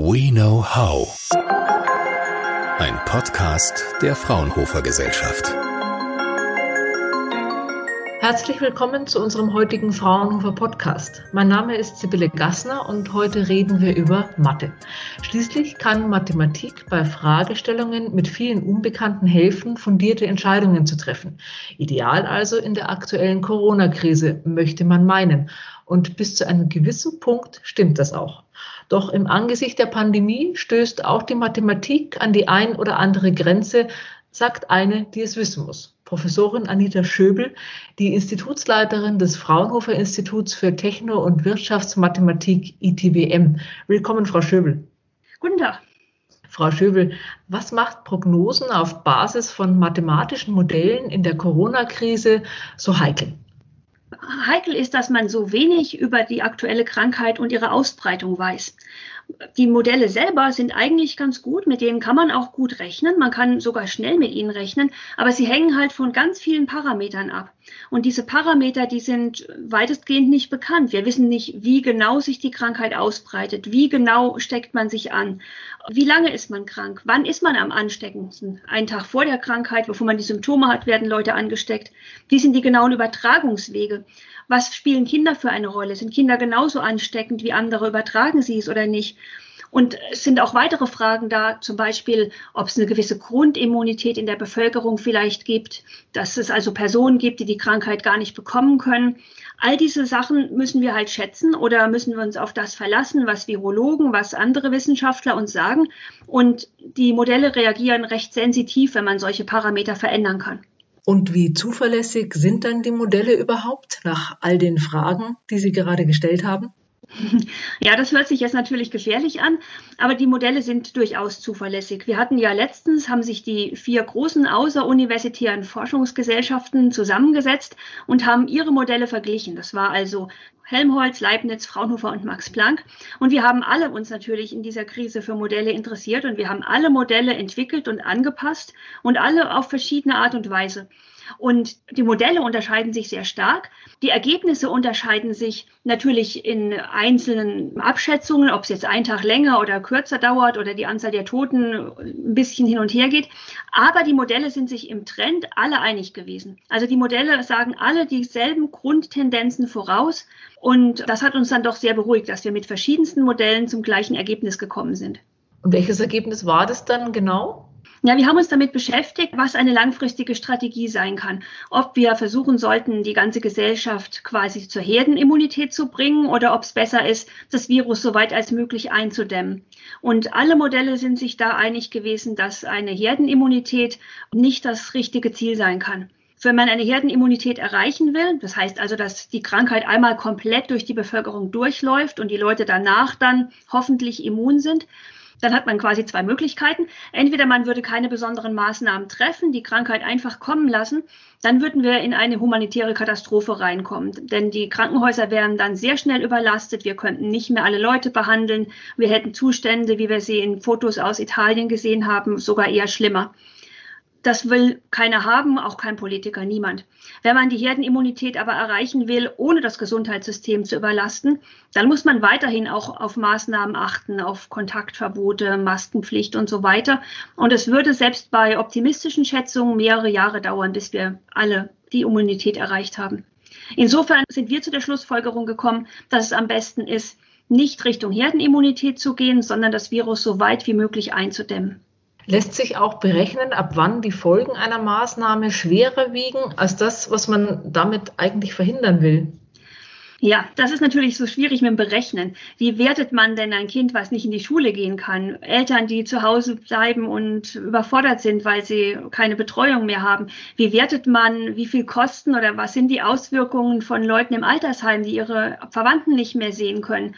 We Know How. Ein Podcast der Fraunhofer Gesellschaft. Herzlich willkommen zu unserem heutigen Fraunhofer Podcast. Mein Name ist Sibylle Gassner und heute reden wir über Mathe. Schließlich kann Mathematik bei Fragestellungen mit vielen Unbekannten helfen, fundierte Entscheidungen zu treffen. Ideal also in der aktuellen Corona-Krise, möchte man meinen. Und bis zu einem gewissen Punkt stimmt das auch. Doch im Angesicht der Pandemie stößt auch die Mathematik an die ein oder andere Grenze, sagt eine, die es wissen muss. Professorin Anita Schöbel, die Institutsleiterin des Fraunhofer Instituts für Techno- und Wirtschaftsmathematik ITWM. Willkommen, Frau Schöbel. Guten Tag. Frau Schöbel, was macht Prognosen auf Basis von mathematischen Modellen in der Corona-Krise so heikel? Heikel ist, dass man so wenig über die aktuelle Krankheit und ihre Ausbreitung weiß. Die Modelle selber sind eigentlich ganz gut, mit denen kann man auch gut rechnen, man kann sogar schnell mit ihnen rechnen, aber sie hängen halt von ganz vielen Parametern ab. Und diese Parameter, die sind weitestgehend nicht bekannt. Wir wissen nicht, wie genau sich die Krankheit ausbreitet, wie genau steckt man sich an, wie lange ist man krank, wann ist man am ansteckendsten. Einen Tag vor der Krankheit, bevor man die Symptome hat, werden Leute angesteckt. Wie sind die genauen Übertragungswege? Was spielen Kinder für eine Rolle? Sind Kinder genauso ansteckend wie andere? Übertragen sie es oder nicht? Und es sind auch weitere Fragen da, zum Beispiel, ob es eine gewisse Grundimmunität in der Bevölkerung vielleicht gibt, dass es also Personen gibt, die die Krankheit gar nicht bekommen können. All diese Sachen müssen wir halt schätzen oder müssen wir uns auf das verlassen, was Virologen, was andere Wissenschaftler uns sagen. Und die Modelle reagieren recht sensitiv, wenn man solche Parameter verändern kann. Und wie zuverlässig sind dann die Modelle überhaupt nach all den Fragen, die Sie gerade gestellt haben? Ja, das hört sich jetzt natürlich gefährlich an, aber die Modelle sind durchaus zuverlässig. Wir hatten ja letztens, haben sich die vier großen außeruniversitären Forschungsgesellschaften zusammengesetzt und haben ihre Modelle verglichen. Das war also Helmholtz, Leibniz, Fraunhofer und Max Planck. Und wir haben alle uns natürlich in dieser Krise für Modelle interessiert und wir haben alle Modelle entwickelt und angepasst und alle auf verschiedene Art und Weise. Und die Modelle unterscheiden sich sehr stark. Die Ergebnisse unterscheiden sich natürlich in einzelnen Abschätzungen, ob es jetzt einen Tag länger oder kürzer dauert oder die Anzahl der Toten ein bisschen hin und her geht. Aber die Modelle sind sich im Trend alle einig gewesen. Also die Modelle sagen alle dieselben Grundtendenzen voraus. Und das hat uns dann doch sehr beruhigt, dass wir mit verschiedensten Modellen zum gleichen Ergebnis gekommen sind. Und welches Ergebnis war das dann genau? Ja, wir haben uns damit beschäftigt, was eine langfristige Strategie sein kann. Ob wir versuchen sollten, die ganze Gesellschaft quasi zur Herdenimmunität zu bringen oder ob es besser ist, das Virus so weit als möglich einzudämmen. Und alle Modelle sind sich da einig gewesen, dass eine Herdenimmunität nicht das richtige Ziel sein kann. Wenn man eine Herdenimmunität erreichen will, das heißt also, dass die Krankheit einmal komplett durch die Bevölkerung durchläuft und die Leute danach dann hoffentlich immun sind, dann hat man quasi zwei Möglichkeiten. Entweder man würde keine besonderen Maßnahmen treffen, die Krankheit einfach kommen lassen, dann würden wir in eine humanitäre Katastrophe reinkommen. Denn die Krankenhäuser wären dann sehr schnell überlastet. Wir könnten nicht mehr alle Leute behandeln. Wir hätten Zustände, wie wir sie in Fotos aus Italien gesehen haben, sogar eher schlimmer. Das will keiner haben, auch kein Politiker, niemand. Wenn man die Herdenimmunität aber erreichen will, ohne das Gesundheitssystem zu überlasten, dann muss man weiterhin auch auf Maßnahmen achten, auf Kontaktverbote, Maskenpflicht und so weiter. Und es würde selbst bei optimistischen Schätzungen mehrere Jahre dauern, bis wir alle die Immunität erreicht haben. Insofern sind wir zu der Schlussfolgerung gekommen, dass es am besten ist, nicht Richtung Herdenimmunität zu gehen, sondern das Virus so weit wie möglich einzudämmen. Lässt sich auch berechnen, ab wann die Folgen einer Maßnahme schwerer wiegen als das, was man damit eigentlich verhindern will? Ja, das ist natürlich so schwierig mit dem Berechnen. Wie wertet man denn ein Kind, was nicht in die Schule gehen kann? Eltern, die zu Hause bleiben und überfordert sind, weil sie keine Betreuung mehr haben. Wie wertet man, wie viel Kosten oder was sind die Auswirkungen von Leuten im Altersheim, die ihre Verwandten nicht mehr sehen können?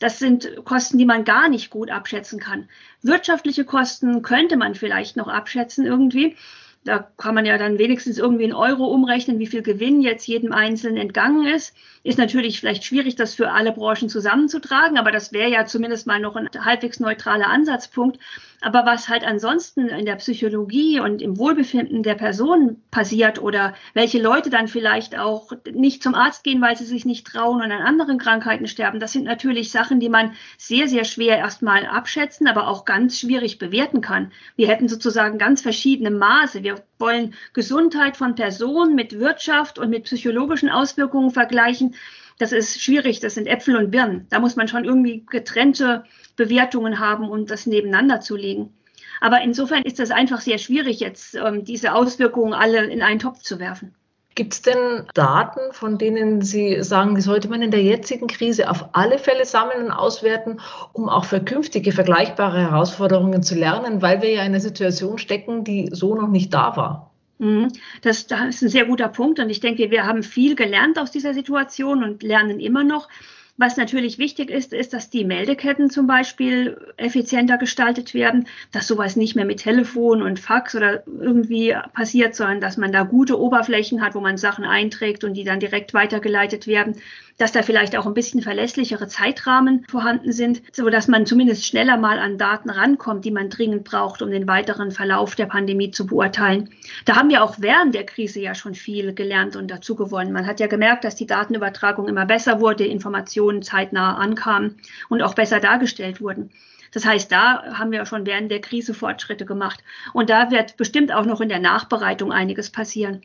Das sind Kosten, die man gar nicht gut abschätzen kann. Wirtschaftliche Kosten könnte man vielleicht noch abschätzen irgendwie. Da kann man ja dann wenigstens irgendwie in Euro umrechnen, wie viel Gewinn jetzt jedem Einzelnen entgangen ist. Ist natürlich vielleicht schwierig, das für alle Branchen zusammenzutragen, aber das wäre ja zumindest mal noch ein halbwegs neutraler Ansatzpunkt. Aber was halt ansonsten in der Psychologie und im Wohlbefinden der Person passiert oder welche Leute dann vielleicht auch nicht zum Arzt gehen, weil sie sich nicht trauen und an anderen Krankheiten sterben, das sind natürlich Sachen, die man sehr, sehr schwer erstmal abschätzen, aber auch ganz schwierig bewerten kann. Wir hätten sozusagen ganz verschiedene Maße. Wir wollen Gesundheit von Personen mit Wirtschaft und mit psychologischen Auswirkungen vergleichen. Das ist schwierig, das sind Äpfel und Birnen. Da muss man schon irgendwie getrennte Bewertungen haben, um das nebeneinander zu legen. Aber insofern ist es einfach sehr schwierig, jetzt ähm, diese Auswirkungen alle in einen Topf zu werfen. Gibt es denn Daten, von denen Sie sagen, die sollte man in der jetzigen Krise auf alle Fälle sammeln und auswerten, um auch für künftige vergleichbare Herausforderungen zu lernen, weil wir ja in einer Situation stecken, die so noch nicht da war? Mhm. Das, das ist ein sehr guter Punkt und ich denke, wir haben viel gelernt aus dieser Situation und lernen immer noch. Was natürlich wichtig ist, ist, dass die Meldeketten zum Beispiel effizienter gestaltet werden, dass sowas nicht mehr mit Telefon und Fax oder irgendwie passiert, sondern dass man da gute Oberflächen hat, wo man Sachen einträgt und die dann direkt weitergeleitet werden dass da vielleicht auch ein bisschen verlässlichere Zeitrahmen vorhanden sind, so dass man zumindest schneller mal an Daten rankommt, die man dringend braucht, um den weiteren Verlauf der Pandemie zu beurteilen. Da haben wir auch während der Krise ja schon viel gelernt und dazu gewonnen. Man hat ja gemerkt, dass die Datenübertragung immer besser wurde, Informationen zeitnah ankamen und auch besser dargestellt wurden. Das heißt, da haben wir schon während der Krise Fortschritte gemacht. Und da wird bestimmt auch noch in der Nachbereitung einiges passieren.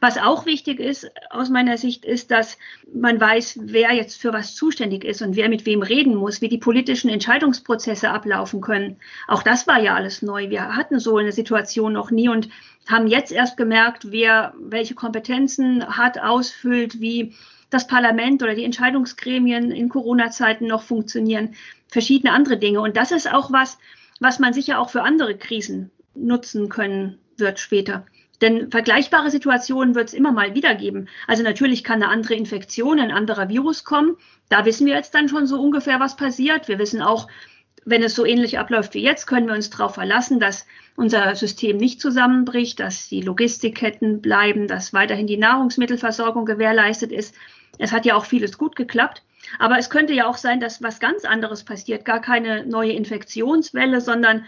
Was auch wichtig ist aus meiner Sicht, ist, dass man weiß, wer jetzt für was zuständig ist und wer mit wem reden muss, wie die politischen Entscheidungsprozesse ablaufen können. Auch das war ja alles neu. Wir hatten so eine Situation noch nie und haben jetzt erst gemerkt, wer welche Kompetenzen hat, ausfüllt, wie das Parlament oder die Entscheidungsgremien in Corona-Zeiten noch funktionieren, verschiedene andere Dinge. Und das ist auch was, was man sicher auch für andere Krisen nutzen können wird später. Denn vergleichbare Situationen wird es immer mal wieder geben. Also natürlich kann eine andere Infektion, ein anderer Virus kommen. Da wissen wir jetzt dann schon so ungefähr, was passiert. Wir wissen auch, wenn es so ähnlich abläuft wie jetzt, können wir uns darauf verlassen, dass unser System nicht zusammenbricht, dass die Logistikketten bleiben, dass weiterhin die Nahrungsmittelversorgung gewährleistet ist. Es hat ja auch vieles gut geklappt. Aber es könnte ja auch sein, dass was ganz anderes passiert. Gar keine neue Infektionswelle, sondern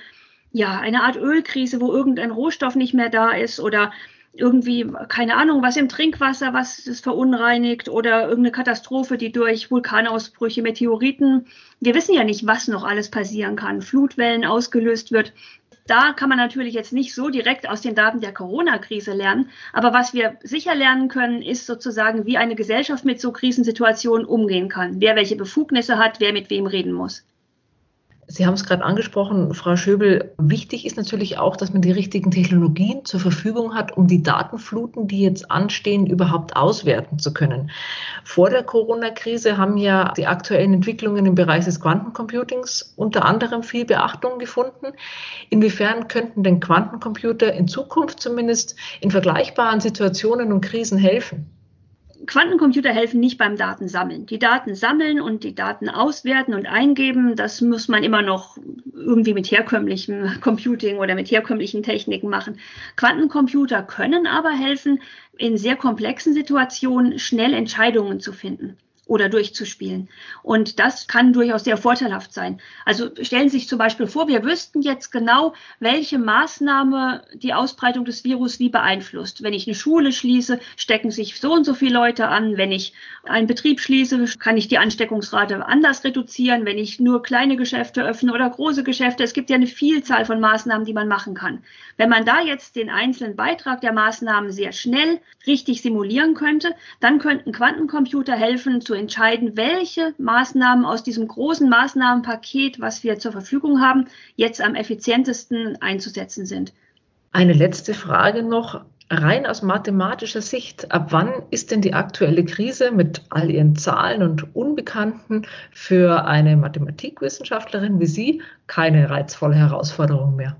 ja, eine Art Ölkrise, wo irgendein Rohstoff nicht mehr da ist oder irgendwie, keine Ahnung, was im Trinkwasser, was es verunreinigt oder irgendeine Katastrophe, die durch Vulkanausbrüche, Meteoriten, wir wissen ja nicht, was noch alles passieren kann, Flutwellen ausgelöst wird. Da kann man natürlich jetzt nicht so direkt aus den Daten der Corona-Krise lernen. Aber was wir sicher lernen können, ist sozusagen, wie eine Gesellschaft mit so Krisensituationen umgehen kann. Wer welche Befugnisse hat, wer mit wem reden muss. Sie haben es gerade angesprochen, Frau Schöbel. Wichtig ist natürlich auch, dass man die richtigen Technologien zur Verfügung hat, um die Datenfluten, die jetzt anstehen, überhaupt auswerten zu können. Vor der Corona-Krise haben ja die aktuellen Entwicklungen im Bereich des Quantencomputings unter anderem viel Beachtung gefunden. Inwiefern könnten denn Quantencomputer in Zukunft zumindest in vergleichbaren Situationen und Krisen helfen? Quantencomputer helfen nicht beim Datensammeln. Die Daten sammeln und die Daten auswerten und eingeben, das muss man immer noch irgendwie mit herkömmlichem Computing oder mit herkömmlichen Techniken machen. Quantencomputer können aber helfen, in sehr komplexen Situationen schnell Entscheidungen zu finden oder durchzuspielen. Und das kann durchaus sehr vorteilhaft sein. Also stellen Sie sich zum Beispiel vor, wir wüssten jetzt genau, welche Maßnahme die Ausbreitung des Virus wie beeinflusst. Wenn ich eine Schule schließe, stecken sich so und so viele Leute an. Wenn ich einen Betrieb schließe, kann ich die Ansteckungsrate anders reduzieren. Wenn ich nur kleine Geschäfte öffne oder große Geschäfte, es gibt ja eine Vielzahl von Maßnahmen, die man machen kann. Wenn man da jetzt den einzelnen Beitrag der Maßnahmen sehr schnell richtig simulieren könnte, dann könnten Quantencomputer helfen zu entscheiden, welche Maßnahmen aus diesem großen Maßnahmenpaket, was wir zur Verfügung haben, jetzt am effizientesten einzusetzen sind. Eine letzte Frage noch. Rein aus mathematischer Sicht, ab wann ist denn die aktuelle Krise mit all ihren Zahlen und Unbekannten für eine Mathematikwissenschaftlerin wie Sie keine reizvolle Herausforderung mehr?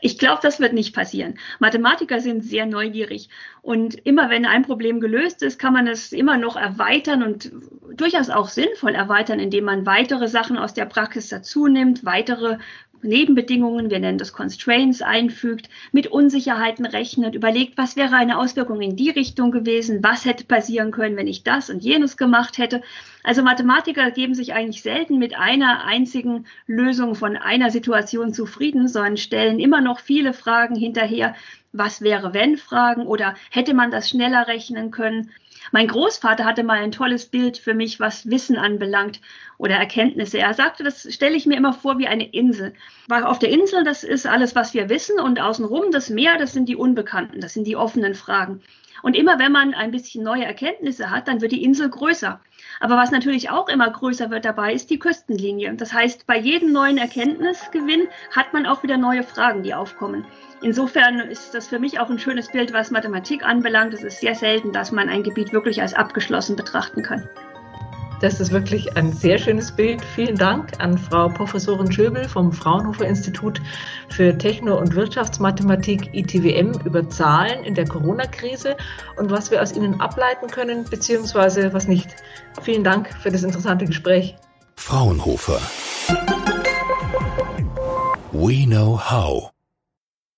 Ich glaube, das wird nicht passieren. Mathematiker sind sehr neugierig und immer wenn ein Problem gelöst ist, kann man es immer noch erweitern und durchaus auch sinnvoll erweitern, indem man weitere Sachen aus der Praxis dazu nimmt, weitere Nebenbedingungen, wir nennen das Constraints, einfügt, mit Unsicherheiten rechnet, überlegt, was wäre eine Auswirkung in die Richtung gewesen, was hätte passieren können, wenn ich das und jenes gemacht hätte. Also Mathematiker geben sich eigentlich selten mit einer einzigen Lösung von einer Situation zufrieden, sondern stellen immer noch viele Fragen hinterher, was wäre wenn Fragen oder hätte man das schneller rechnen können. Mein Großvater hatte mal ein tolles Bild für mich, was Wissen anbelangt oder Erkenntnisse. Er sagte, das stelle ich mir immer vor wie eine Insel. Weil auf der Insel, das ist alles, was wir wissen und außenrum das Meer, das sind die Unbekannten, das sind die offenen Fragen. Und immer wenn man ein bisschen neue Erkenntnisse hat, dann wird die Insel größer. Aber was natürlich auch immer größer wird dabei, ist die Küstenlinie. Das heißt, bei jedem neuen Erkenntnisgewinn hat man auch wieder neue Fragen, die aufkommen. Insofern ist das für mich auch ein schönes Bild, was Mathematik anbelangt. Es ist sehr selten, dass man ein Gebiet wirklich als abgeschlossen betrachten kann. Das ist wirklich ein sehr schönes Bild. Vielen Dank an Frau Professorin Schöbel vom Fraunhofer Institut für Techno- und Wirtschaftsmathematik ITWM über Zahlen in der Corona-Krise und was wir aus ihnen ableiten können, beziehungsweise was nicht. Vielen Dank für das interessante Gespräch. Fraunhofer. We know how.